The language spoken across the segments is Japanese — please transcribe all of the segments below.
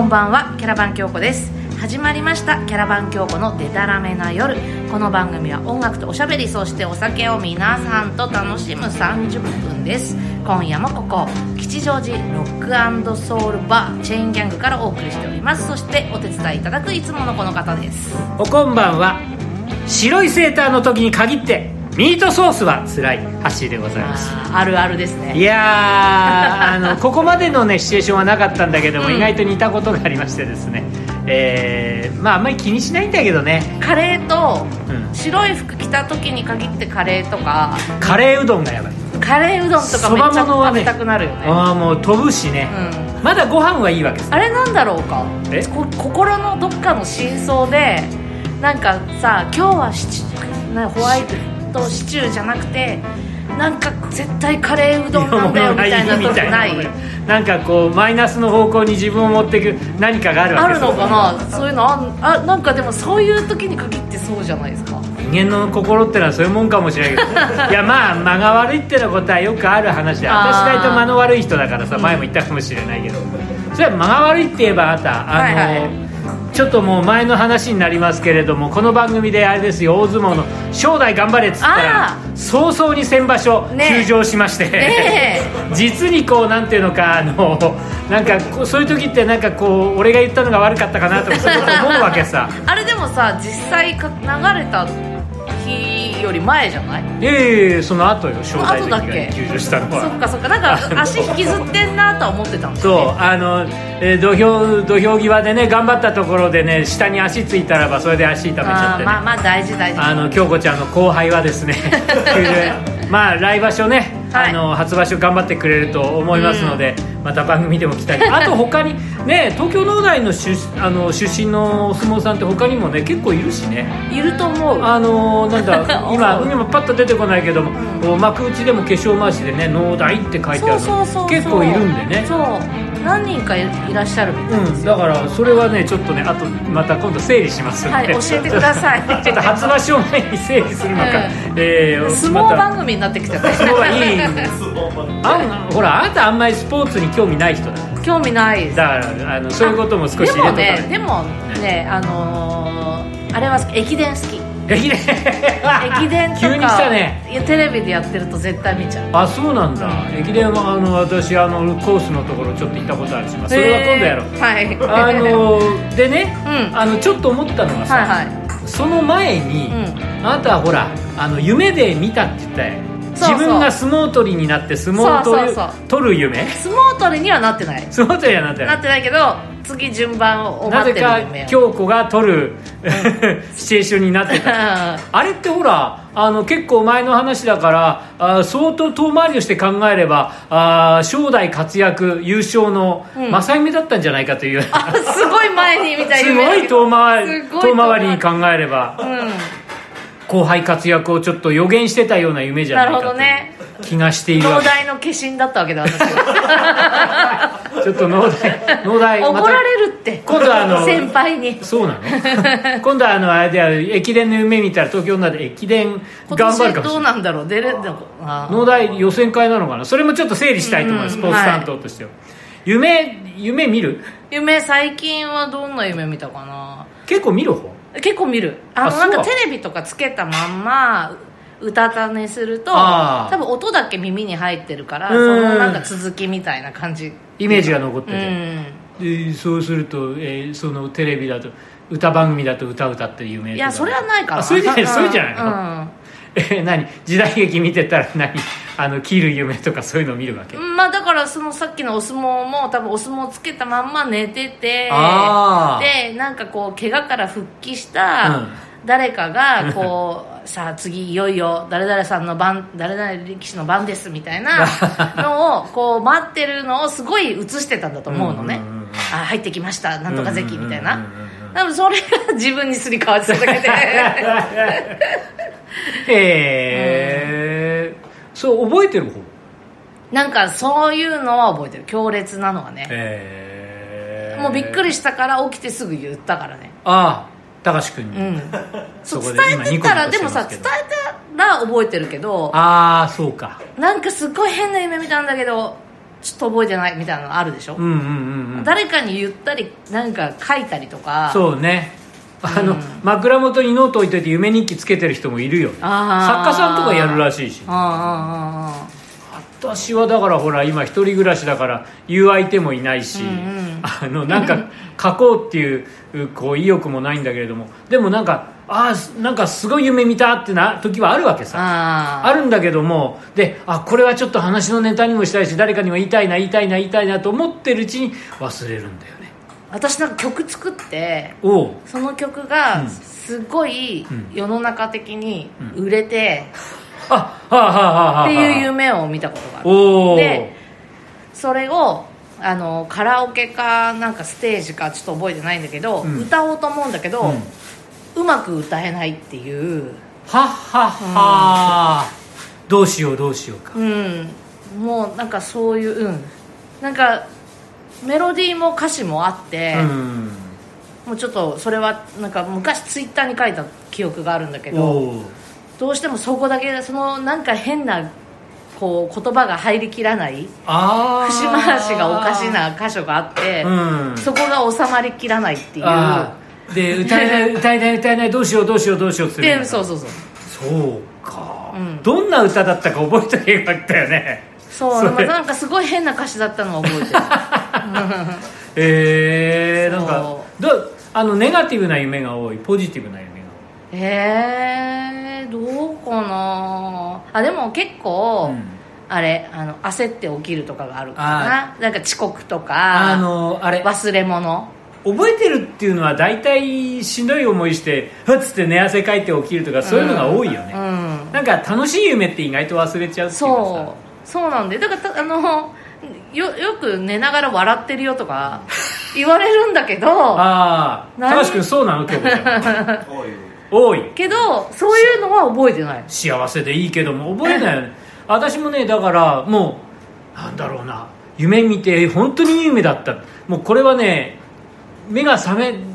こんばんはキャラバン京子です。始まりましたキャラバン京子のデタラメな夜。この番組は音楽とおしゃべりそしてお酒を皆さんと楽しむ30分です。今夜もここ吉祥寺ロックソウルバーチェーンギャングからお送りしております。そしてお手伝いいただくいつものこの方です。おこんばんは。白いセーターの時に限ってミートソースは辛いハッシーでございます。あるあるですね。いやー あのここまでのねシチュエーションはなかったんだけども、うん。意外と似たことがありましてですね。えー、まああんまり気にしないんだけどね、カレーとうん、白い服着た時に限ってカレーとか。カレーうどんがやばい。カレーうどんとかめっちゃ食べたくなるよね。ああもう飛ぶしね、うん。まだご飯はいいわけですあれなんだろうか？え？こ心のどっかの真相でなんかさ今日はなホワイトシチューじゃなくてなんか絶対カレーうどんなんだよみたいなとこない？なんかこうマイナスの方向に自分を持っていく何かがあるわけあるのかな？そういうのあんあなんかでもそういう時に限ってそうじゃないですか？人間の心ってのはそういうもんかもしれないけど いやまあ間が悪いってのことはよくある話で私大体間の悪い人だからさ前も言ったかもしれないけど。それは間が悪いって言えばあなたあの、はいはいちょっともう前の話になりますけれどもこの番組であれですよ大相撲の正代頑張れっつったらあ早々に先場所ね休場しまして、ね 実にこうなんていうのかあのなんかそういう時ってなんかこう俺が言ったのが悪かったかなとかそういうこと思うわけさ。あれでもさ実際か流れた日より前じゃない？いやいやいやその後よ正代関が休場したのは。そっかそっか。なんか足引きずってんなとは思ってたんですそうあの、えー土俵土俵際でね頑張ったところでね下に足ついたらばそれで足痛めちゃってね。まあまあ大事大事。あの京子ちゃんの後輩はですね まあ来場所ね、はい。あの初場所頑張ってくれると思いますので、また番組でも期待 あと他にね東京農大の出あの出身のお相撲さんって他にもね結構いるしね。いると思う。あのなんだ 今今パッと出てこないけども、こう幕内でも化粧回しでね「農大」って書いてあるそうそうそうそう。結構いるんでね。そう何人かいいらっしゃるみたいですうん、だからそれはねちょっとねあとまた今度整理しますはい教えてください。ちょっと初場所前に整理するのか、うん。えー相撲番組になってきちゃった相撲はいいあんほらあなたあんまりスポーツに興味ない人だ。興味ないです。だからあのそういうことも少しでも入れとかないねでもねあのーあれは駅伝好き駅伝。駅伝とか。急に来たね。いやテレビでやってると絶対見ちゃう。あそうなんだ、駅伝はあの私あのコースのところちょっと行ったことあるし、まあ、それは今度やろう、はい。あのでね、うん。あのちょっと思ったのがさ、はいはい。その前に、うあなたはほらあの夢で見たって言ったよ。自分が相撲取りになって相撲を取る夢。相撲取りにはなってない。相撲取りはなってなないってないけど次順番を待ってるなぜか夢を京子が取る シチュエーションになってた。あれってほらあの結構前の話だからあ相当遠回りをして考えればあ正代活躍優勝のうん。正夢だったんじゃないかという、あすごい前に見たす夢ごい遠回りすごい遠回り。に考えればうん。後輩活躍をちょっと予言してたような夢じゃないかなるほとどね。いう気がしているわけ。東大の化身だったわけだ私ちょっと農大農大怒られるって。今度はあの先輩に。そうなの？今度はあのあれである駅伝の夢見たら東京なで駅伝今頑張るかもしれない。年どうなんだろう。出れ農大予選会なのかな？それもちょっと整理したいと思います、うんスポーツ担当としては、夢夢見る？夢最近はどんな夢見たかな？結構見る方？結構見る。あのなんかテレビとかつけたまんま歌たねすると多分音だけ耳に入ってるからそうん。のなんか続きみたいな感じ。イメージが残ってうて、ん。でそうすると、えーそのテレビだと歌番組だと歌歌ってる夢いやそれはないかな。あそれじゃないうん。それじゃないのうん。え何？時代劇見てたら何？あの切る夢とかそういうのを見るわけ、まあだからそのさっきのお相撲も多分お相撲つけたまんま寝ててでなんかこう怪我から復帰したうん。誰かがこう さあ次いよいよ誰々さんの番誰々力士の番ですみたいな のをこう待ってるのをすごい映してたんだと思うのね。あ入ってきました。なんとか関みたいな。多分それが自分にすり替わってただけでへえそう覚えてる方？なんかそういうのは覚えてる。強烈なのはね。もうびっくりししたから起きてすぐ言ったからね。ああ高橋君に、うん。そそう伝えてたらでもさ伝えたら覚えてるけどああそうか。なんかすっごい変な夢見たんだけどちょっと覚えてないみたいなのあるでしょ、うんうんうんうん。誰かに言ったりなんか書いたりとか。そうね。あの、うん。枕元にノート置いといて夢日記つけてる人もいるよ。あー。作家さんとかやるらしいし。あああ私はだからほら今一人暮らしだから言う相手もいないし、うんうん。あのなんか 書こうっていうこう意欲もないんだけれどもでもなんかああなんかすごい夢見たってな時はあるわけあさ。ああるんだけどもであこれはちょっと話のネタにもしたいし誰かにも言いたいな言いたいな言いたいなと思ってるうちに忘れるんだよね。私なんか曲作ってその曲うがん。すごいうん。世の中的に売れてあはあはあはあはあっていう夢を見たことがある。でそれをあのカラオケかなんかステージかちょっと覚えてないんだけど、うん。歌おうと思うんだけど、うん。うまく歌えないっていう。はっはっは、どうしようどうしようか。うん。もうなんかそういううん。なんかメロディーも歌詞もあって、うん。もうちょっとそれはなんか昔ツイッターに書いた記憶があるんだけどどうしてもそこだけそのなんか変なこう言葉が入りきらない節回しがおかしな箇所があって、うん。そこが収まりきらないっていう。で歌えない 歌えない歌えないどうしようどうしようどうしようってでそうそうそう。そうか、うん。どんな歌だったか覚えとけばよかったよね。そうそなんかすごい変な歌詞だったのを覚えてる。えー、なんかそどうあのネガティブな夢が多いポジティブな夢がえー、どうかな。あでも結構、あれあの焦って起きるとかがあるかあななんか遅刻とかあのあれ。忘れ物。覚えてるっていうのは大体しんどい思いしてふっつって寝汗かいて起きるとかそういうのが多いよね、うん。なんか楽しい夢って意外と忘れちゃうっていうかさ。そう。そうなんでだからたあのよよく寝ながら笑ってるよとか 言われるんだけど。ああ何高橋君そうなの？今日も 多い。けどそういうのは覚えてない。幸せでいいけども覚えないよね。私もねだからもうなんだろうな。夢見て本当にいい夢だった。もうこれはね目が覚め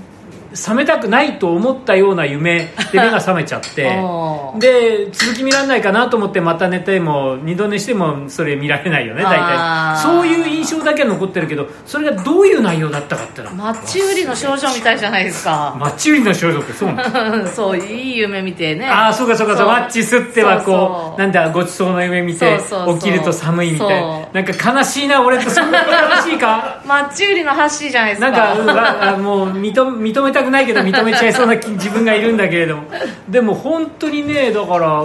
覚めたくないと思ったような夢で目が覚めちゃって で続き見られないかなと思ってまた寝ても二度寝してもそれ見られないよね大体。そういう印象だけは残ってるけどそれがどういう内容だったかってのはマッチ売りの少女みたいじゃないですか。マッチ売りの少女ってそうなの？そういい夢見てね。ああそうかそうかそうマッチすってはこそうう。なんだごちそうの夢見て起きると寒いみたい。なんか悲しいな俺ってそんな悲しいか？マッチ売りのハッシーじゃないですか。なんかうわあもう認認めたくないけど認めちゃいそうな気自分がいるんだけれども。でも本当にねだから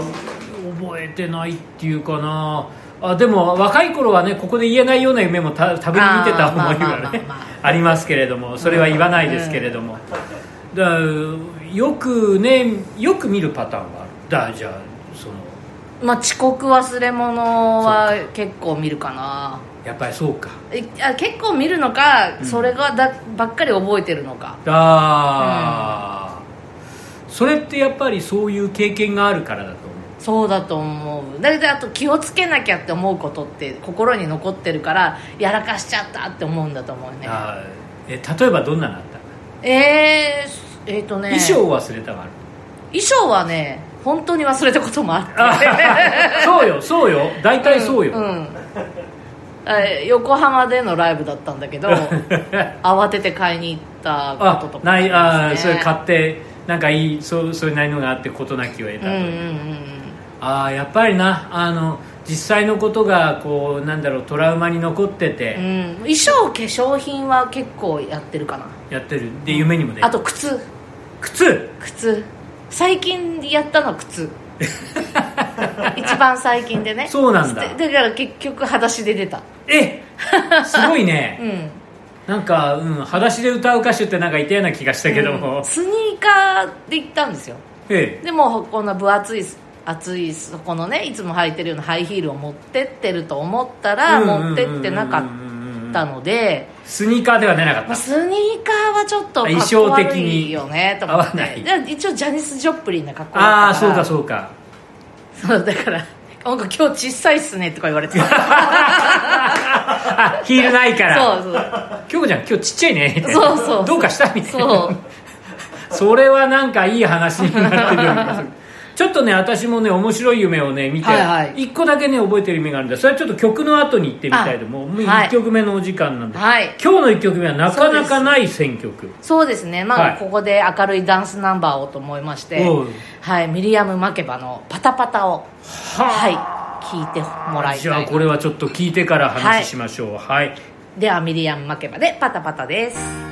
覚えてないっていうかな。あでも若い頃はねここで言えないような夢もたたぶり見てた思いがまあねまああ。りますけれども。それは言わないですけれども、だよくねよく見るパターンがある。だじゃあその。まあ遅刻忘れ物は結構見るかなやっぱりそうか。えあ結構見るのか、それがだばっかり覚えてるのか。ああ、それってやっぱりそういう経験があるからだと思う。そうだと思う。だけどあと気をつけなきゃって思うことって心に残ってるからやらかしちゃったって思うんだと思うね。え例えばどんなのあった？えー、えーとね。衣装を忘れたがある？衣装はね本当に忘れたこともあって。あそうよそうよ。大体そうよ、うんえ横浜でのライブだったんだけど 慌てて買いに行ったあこととかないあーそれ買っってなんかいいそうそういう内容があって事なきを得たと、うんうんうんああやっぱりなあの実際のことがこうなんだろうトラウマに残ってて。うん。うん衣装化粧品は結構やってるかな。やってる。で夢にも出るあと靴。靴？靴。最近やったの靴 一番最近でね。そうなんだ。でだから結局裸足で出た。えすごいね。うん。なんか、うん、裸足で歌う歌手ってなんかいたような気がしたけども、スニーカーで行ったんですよ。えでもこんな分厚い厚いそこのねいつも履いてるようなハイヒールを持ってってると思ったらうん持ってってなかったので、スニーカーでは出なかっまあ、たスニーカーはちょっとかっ衣こ装的に悪いよねと思って合わないで一応ジャニス・ジョプリンな格好だったから。ああそうかそうかそうだからなんか今日小さいっすねとか言われてた。あヒールないから。そうそう。京子ちゃん今日ちっちゃいね。そうそう。どうかしたみたいな。そう。それはなんかいい話になってるようなちょっとね私もね面白い夢をね見て、はいはい。一個だけね覚えてる夢があるんでそれはちょっと曲の後に行ってみたいともう。もうはい1曲目のお時間なんで、はい。今日の1曲目はなかなかない選曲。そうです。ね。まあ、はい。ここで明るいダンスナンバーをと思いましてはい。ミリアム・マケバの「パタパタ」をははい。聞いてもらいたいじゃあこれはちょっと聞いてから話しましょう。はい、ではミリアム・マケバで「パタパタ」です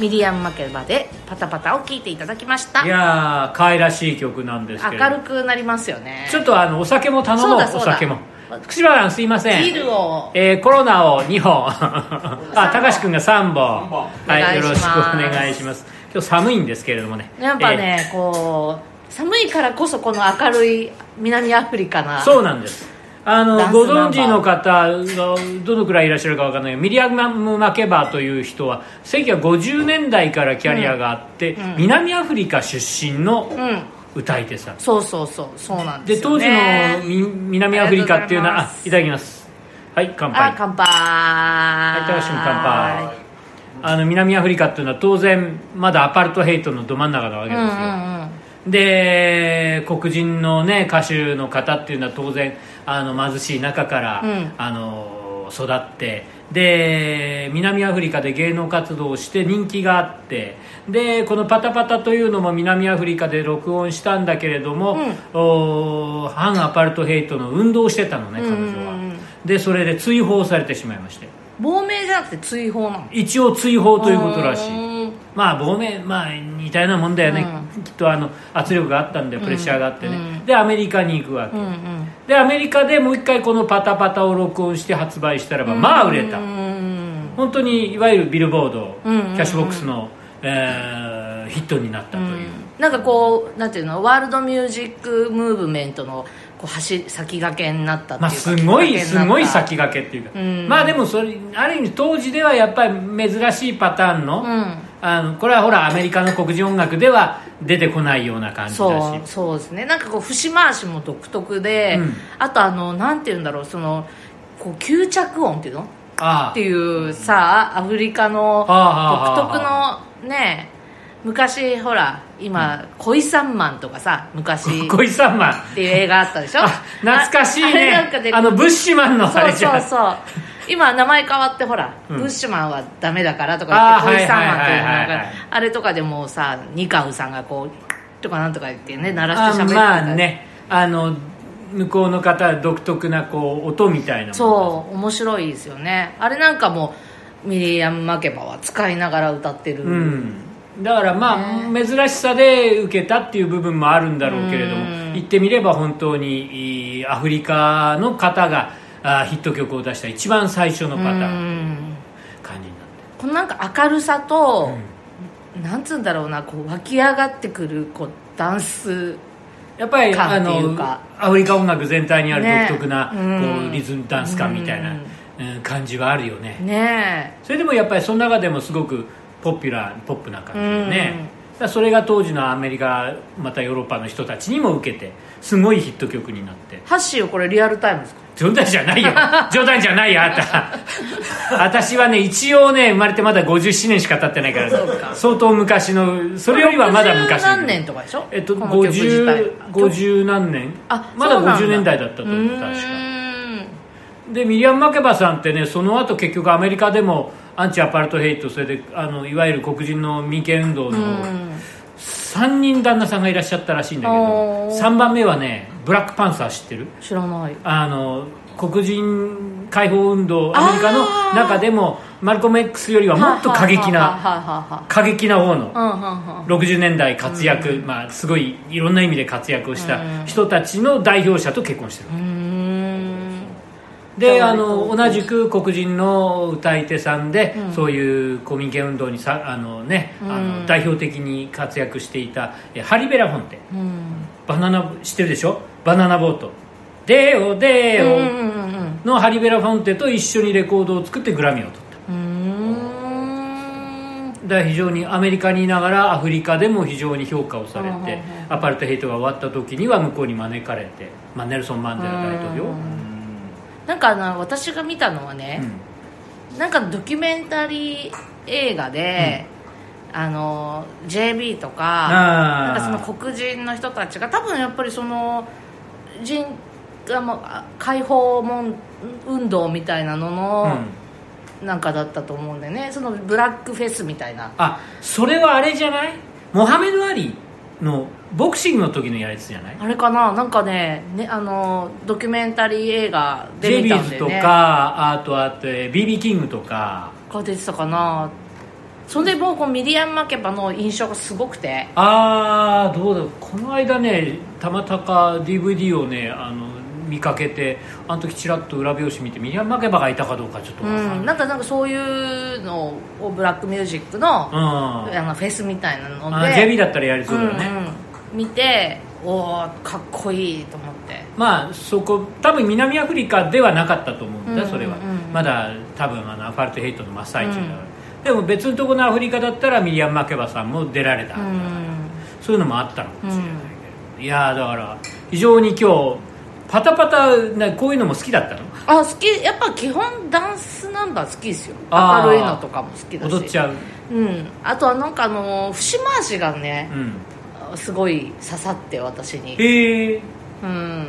ミリアム・マケバで「パタパタ」を聴いていただきました。いやー可愛らしい曲なんですけれど明るくなりますよね。ちょっとあのお酒も頼もうお酒も。福島さんすいません。ビールを。えーコロナを2本。あ高橋君が3本。はいよろしくお願いします。今日寒いんですけれどもね。やっぱね、こう寒いからこそこの明るい南アフリカな。えーそうなんですあのご存知の方がどのくらいいらっしゃるかわからないミリアム・マケバーという人は1950年代からキャリアがあって、うん。うん。南アフリカ出身のうん歌い手さん。そうそうそうそうなんでです当時の南アフリカっていうのはあいただきます。はい乾杯。あ乾杯。はい高橋君乾杯。あの南アフリカっていうのは当然まだアパルトヘイトのど真ん中なわけうんうですよ、んうん。で黒人のね歌手の方っていうのは当然あの貧しい中から、うん。あの育ってで南アフリカで芸能活動をして人気があってでこの「パタパタ」というのも南アフリカで録音したんだけれども、お反アパルトヘイトの運動をしてたのね彼女は、うんうん。うんでそれで追放されてしまいまして。亡命じゃなくて追放なの？一応追放ということらしい。うんまあ亡命まあ似たようなもんだよね、きっとあの圧力があったんでプレッシャーがあってね、うん。でアメリカに行くわけ、うんうんでアメリカでもう一回この「パタパタ」を録音して発売したらば、まあ売れた、うん本当にいわゆるビルボード、キャッシュボックスの、えーヒットになったという、なんかこうなんていうの？ワールドミュージックムーブメントのこう走先駆けになったまあすごいすごい先駆けっていうか、うん。まあでもそれある意味当時ではやっぱり珍しいパターンの,、うん。あのこれはほらアメリカの黒人音楽では出てこないような感じだし。そうそうですね。なんかこう節回しも独特で、うん。あとあのなんて言うんだろうそのこう吸着音っていうの？あっていうさアフリカの独特のね昔ほら今「恋三マン」とかさ昔。あ 恋三マンっていう映画あったでしょ？あ 懐かしいね。あのブッシュマンのあそうれじゃん。そうそう今名前変わってほら、うん。ブッシュマンはダメだからとか言ってあー恋三マンっていうはいはいはいはいなんかあれとかでもさニカウさんがこうとかなんとか言ってね鳴らして喋ってまあね。あの向こうの方は独特なこう音みたいなそう面白いですよね。あれなんかもミリアム・マケバは使いながら歌ってる、うん、だからまあ、珍しさで受けたっていう部分もあるんだろうけれどもうん。言ってみれば本当にアフリカの方があヒット曲を出した一番最初のパターンうん。感じになってこのなんか明るさと、なんつうんだろうなこう湧き上がってくるこうダンスやっぱり感あのかアフリカ音楽全体にあるね。独特な、うん。こうリズムダンス感みたいな、うん。うん感じはあるよね。ねそれでもやっぱりその中でもすごくポピュラーポップな感じでね、それが当時のアメリカまたヨーロッパの人たちにも受けてすごいヒット曲になって。えハッシーこれリアルタイムですか？冗談じゃないよ。冗談じゃないよあんた。私はね一応ね生まれてまだ57年しか経ってないから相当昔のそれよりはまだ昔60何年とかでしょ？えっとこの曲自体50 50何年。あまだそうなん50年代だったと思うう確かでミリアム・マケバさんってねその後結局アメリカでもアンチアパルトヘイトそれであのいわゆる黒人の民権運動のうん3人旦那さんがいらっしゃったらしいんだけどおー。3番目はねブラックパンサー知ってる？知らない。あの黒人解放運動アメリカの中でもマルコム X よりはもっと過激な過激な方のははうんうんうん。60年代活躍、まあ、すごいいろんな意味で活躍をした人たちの代表者と結婚してる。うーんであの同じく黒人の歌い手さんで、うん。そういう公民権運動にさあの、ねあうん。の代表的に活躍していたえハリベラ・フォンテ。うん。バナナ知ってるでしょ？バナナボート「デオデオ。うんうんうんうん」のハリベラ・フォンテと一緒にレコードを作ってグラミーを取った。だから非常にアメリカにいながらアフリカでも非常に評価をされてアパルトヘイトが終わった時には向こうに招かれて、まあ、ネルソン・マンデラ大統領。うんなんかあの私が見たのはね、なんかドキュメンタリー映画で、あの JB とかなんかその黒人の人たちが多分やっぱりその人あもうあ解放門運動みたいなのうん。の、なんかだったと思うんでね。そのブラックフェスみたいな。あそれはあれじゃない？モハメド・アリ？のボクシングの時のやつじゃない？あれかな？なんかねねあのドキュメンタリー映画ジェで見ビーズとかあとあと BB キングとか。が出てたかな。それで僕ミディアン・マケバの印象がすごくて。ああどうだこの間ねたまたか DVD をねあの見かけてあの時ちらっと裏表紙見てミリアン・マケバがいたかどうかちょっとかんない、ん。なんかなんかそういうのをブラックミュージックの,、うん。あのフェスみたいなのあで JB だったらやりそうだよね、うんうん。見ておおかっこいいと思って。まあそこ多分南アフリカではなかったと思うんだ、うんそれは、うんまだ多分あのアパルトヘイトの真っ最中だから、うん。でも別のところのアフリカだったらミリアン・マケバさんも出られた、うん。そういうのもあったのかもしれないうんけど、いやーだから非常に今日パタパタなこういうのも好きだったの？あ好き。やっぱ基本ダンスナンバー好きですよ。明るいのとかも好きだし。踊っちゃう。うん。あとはなんかあの節回しがねう、ん。すごい刺さって私に。へえうん。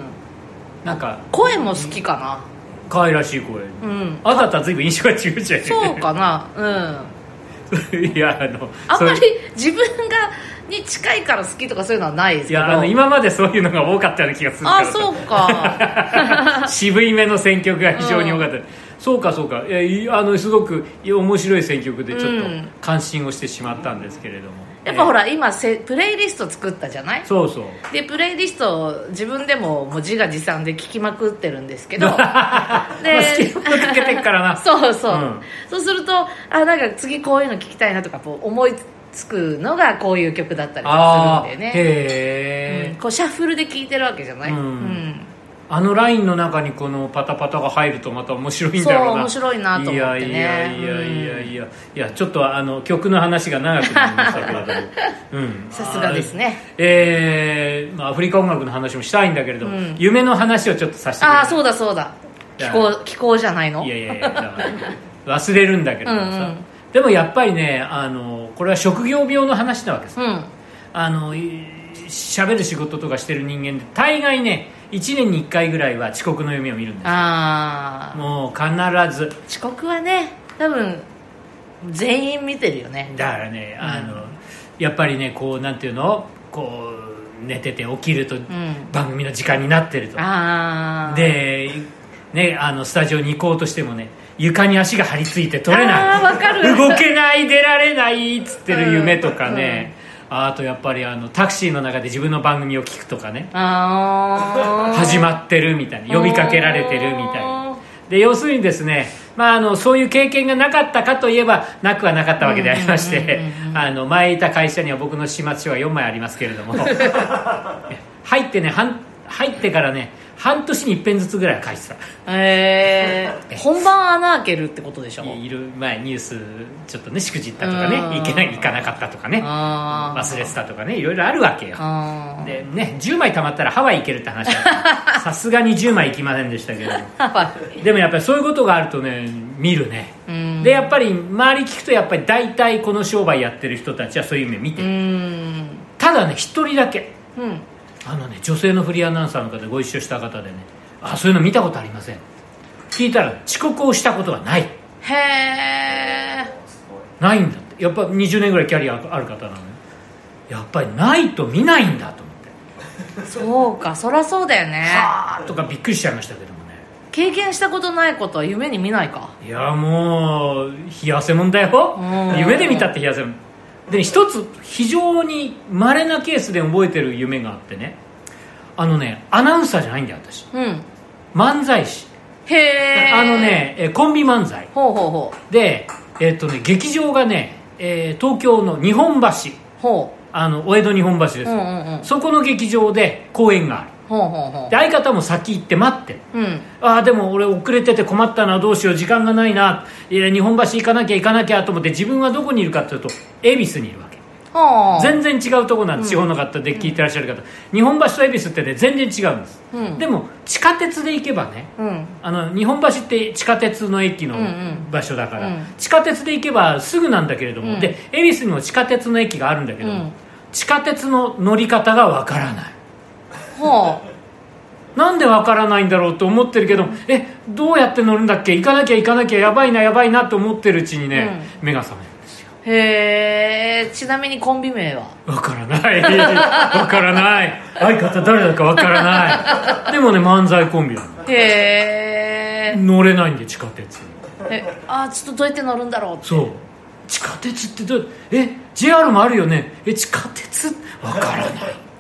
なんか声も好きか可愛らしい声、なうん。あなたは随分印象が違うじゃん。そうかな。うん。いやあのあんまり自分がに近いから好きとかそういうのはないですけどいやあの今までそういうのが多かったような気がするあそうか。渋い目の選曲が非常に多かった、そうかそうか。いやいあのすごく面白い選曲でちょっとうん感心をしてしまったんですけれども、やっぱほらら今せプレイリスト作ったじゃない？そうそう。でプレイリストを自分でももう自画自賛で聞きまくってるんですけど。まあけてっからな。そうそう、うん。そうするとあなんか次こういうの聞きたいなとかこう思いつくのがこういう曲だったりするんでね、へえ、うんこうシャッフルで聴いてるわけじゃない、うん。あのラインの中にこのパタパタが入るとまた面白いんだろうな。そう面白いなと思ってね。いやいやいやいやいや、いやちょっとあの曲の話が長くなりましたけれども、うん、さすがですね。えーまあ、アフリカ音楽の話もしたいんだけれども、うん。夢の話をちょっとさせてああそうだそうだ。気候気候じゃないの？いやいやいや忘れるんだけれどもさ、うんうんでもやっぱりねあのこれは職業病の話なわけです。うん。あのい喋る仕事とかしてる人間で大概ね1年に1回ぐらいは遅刻の夢を見るんですああもう必ず。遅刻はね多分全員見てるよね。だからねあの、やっぱりねこうなんていうの？こう寝てて起きるとん。番組の時間になってると、で、ね、あのスタジオに行こうとしてもね床に足が張り付いて取れない。あーわかる。動けない出られないっつってる夢とかね、あとやっぱりあのタクシーの中で自分の番組を聞くとかね。始まってるみたいな。呼びかけられてるみたいな。で要するにですね、まあ、あのそういう経験がなかったかといえばなくはなかったわけでありましてあの前いた会社には僕の始末書が4枚ありますけれども。入ってね半入ってからね半年に一遍ずつぐらいは書いてた。えー、本番穴開けるってことでしょ？いる前ニュースちょっとねしくじったとかねうん。行けない行かなかったとかね忘れてたとかねいろいろあるわけよ。でね10枚貯まったらハワイ行けるって話だった。さすがに10枚行きませんでしたけど。でもやっぱりそういうことがあるとね見るね。うん。でやっぱり周り聞くとやっぱり大体この商売やってる人たちはそういう夢見てただね一人だけ。うんあのね女性のフリーアナウンサーの方でご一緒した方でねあそういうの見たことありません。聞いたら遅刻をしたことがない。へえないんだって。やっぱ20年ぐらいキャリアある方なのにやっぱりないと見ないんだと思って。そうかそりゃそうだよね。あーとかびっくりしちゃいましたけどもね。経験したことないことは夢に見ないか。いやもう冷や汗もんだよ。うん。夢で見たって冷や汗もんで一つ非常に稀なケースで覚えてる夢があってね。あのねアナウンサーじゃないんだよ私。うん。漫才師。へえあのねえコンビ漫才。ほうほうほでえっとね劇場がね、えー東京の日本橋。う。ほあのお江戸日本橋ですよ、うんうんうん。そこの劇場で公演があるうほうほう。ほで相方も先行って待って。るううん。ああでも俺遅れてて困ったなどうしよう時間がないな。いや日本橋行かなきゃ行かなきゃと思って自分はどこにいるかというと恵比寿にいるわけ。はあ。全然違うところなんです、地方の方で聞いてらっしゃる方。日本橋と恵比寿ってね全然違うんです、うん。でも地下鉄で行けばねうん。あの日本橋って地下鉄の駅のうんうん。場所だから、うん。地下鉄で行けばすぐなんだけれども、うん。で恵比寿にも地下鉄の駅があるんだけども、うん。地下鉄の乗り方がわからないはなんでわからないんだろうと思ってるけどえどうやって乗るんだっけ？行かなきゃ行かなきゃやばいなやばいなと思ってるうちにね、目が覚めるんですよ。あへえ。ちなみにコンビ名は？わからない。わからない。相方誰だかわからない。でもね漫才コンビなの。へえ。乗れないんで地下鉄えあーちょっとどうやって乗るんだろうって。そう。地下鉄ってどう？え JR もあるよね。え地下鉄？わからない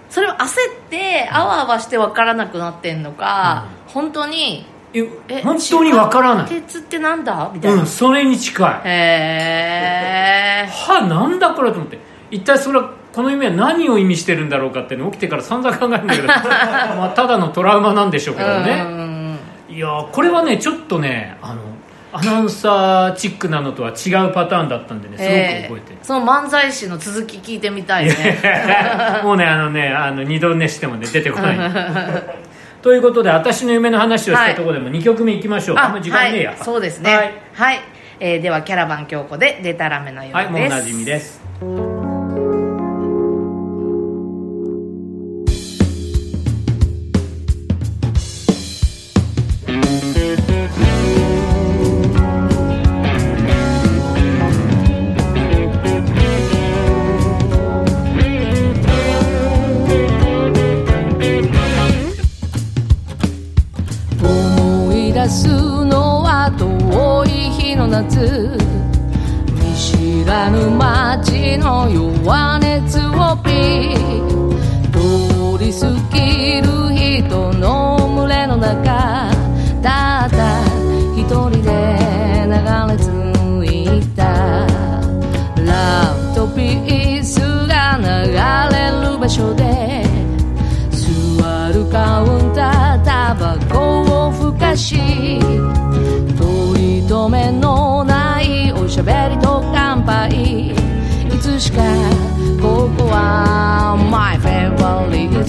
それを焦ってあわあわして分からなくなってんのか、本当にええ本当にわからない？鉄ってなんだ？みたいな、うんそれに近い。へえはなんだこれと思って。一体それはこの夢は何を意味してるんだろうかって、ね、起きてから散々考えるんだけど。まあただのトラウマなんでしょうけどね。いやーこれはねちょっとねあのアナウンサーチックなのとは違うパターンだったんでねすごく覚えてる、その漫才師の続き聞いてみたいね。もうねあのねあの二度寝してもね出てこない。ということで私の夢の話をしたところでも2曲目いきましょう、あんまり時間ねえや、はい、そうですね。はい、はい。えーではキャラバン京子で「デタラメの夜」です、はい、もうおなじみです見知らぬ街の弱熱をピー。通り過ぎる人の群れの中。たった一人で流れ着いた。ラブとピースが流れる場所で。座るカウンタータバコをふかし。のないおしゃべりと乾杯。いつしかここは My favorite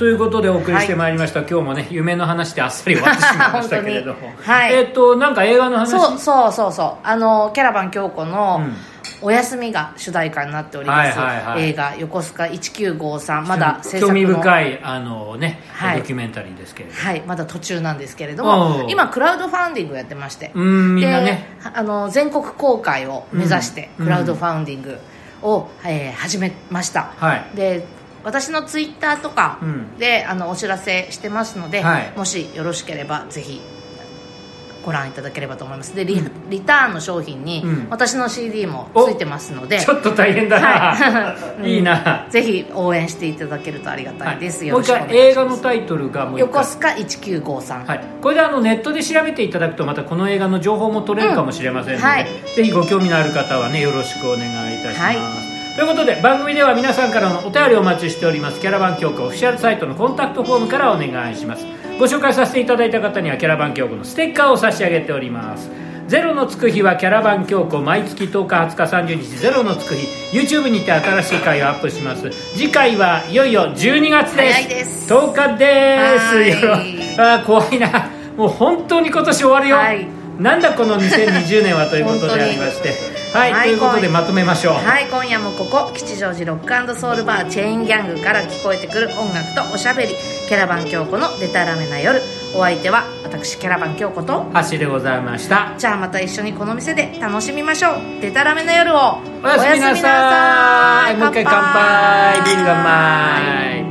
ということでお送りしてまいりました、今日もね夢の話であっさり終わってしまいましたけれども、本当にはい。えっ、となんか映画の話？そうそうそうそう。あのキャラバン京子のうん「お休み」が主題歌になっております、はいはいはい。映画「横須賀1953」まだ制作興味の深いあのね、はい。ドキュメンタリーですけれども。はい。まだ途中なんですけれどおもう。今クラウドファンディングやってまして。うんみんなね。であの全国公開を目指してうん。クラウドファンディングを、えー始めました、はい。で私のツイッターとかうん。で、あのお知らせしてますので、はい。もしよろしければぜひご覧いただければと思います。でリ,、リターンの商品にうん。私の CD もついてますので、ちょっと大変だな、はい。い、いな、ぜひ応援していただけるとありがたいです、よもう一ろしくお願いします。回映画のタイトルがもう一回。横須賀1953、はい、これであのネットで調べていただくとまたこの映画の情報も取れるかもしれませんので、うんはい。ぜひご興味のある方はねよろしくお願いいたします、はいということで番組では皆さんからのお便りをお待ちしております。キャラバン教科オフィシャルサイトのコンタクトフォームからお願いします。ご紹介させていただいた方にはキャラバン教科のステッカーを差し上げております。ゼロのつく日はキャラバン教庫毎月10日20日30日。ゼロのつく日 YouTube にて新しい回をアップします。次回はいよいよ12月です。です。10日です。あー怖いな。もう本当に今年終わるよ、はい。なんだこの2020年はということでありましてはい、はいということでまとめましょう、はい今夜もここ吉祥寺ロックソウルバーチェーンギャングから聞こえてくる音楽とおしゃべり。キャラバン京子のデタラメな夜。お相手は私キャラバン京子と。橋でございました。じゃあまた一緒にこの店で楽しみましょう。デタラメな夜を。おやすみなさい。もう一回乾杯。ビール乾杯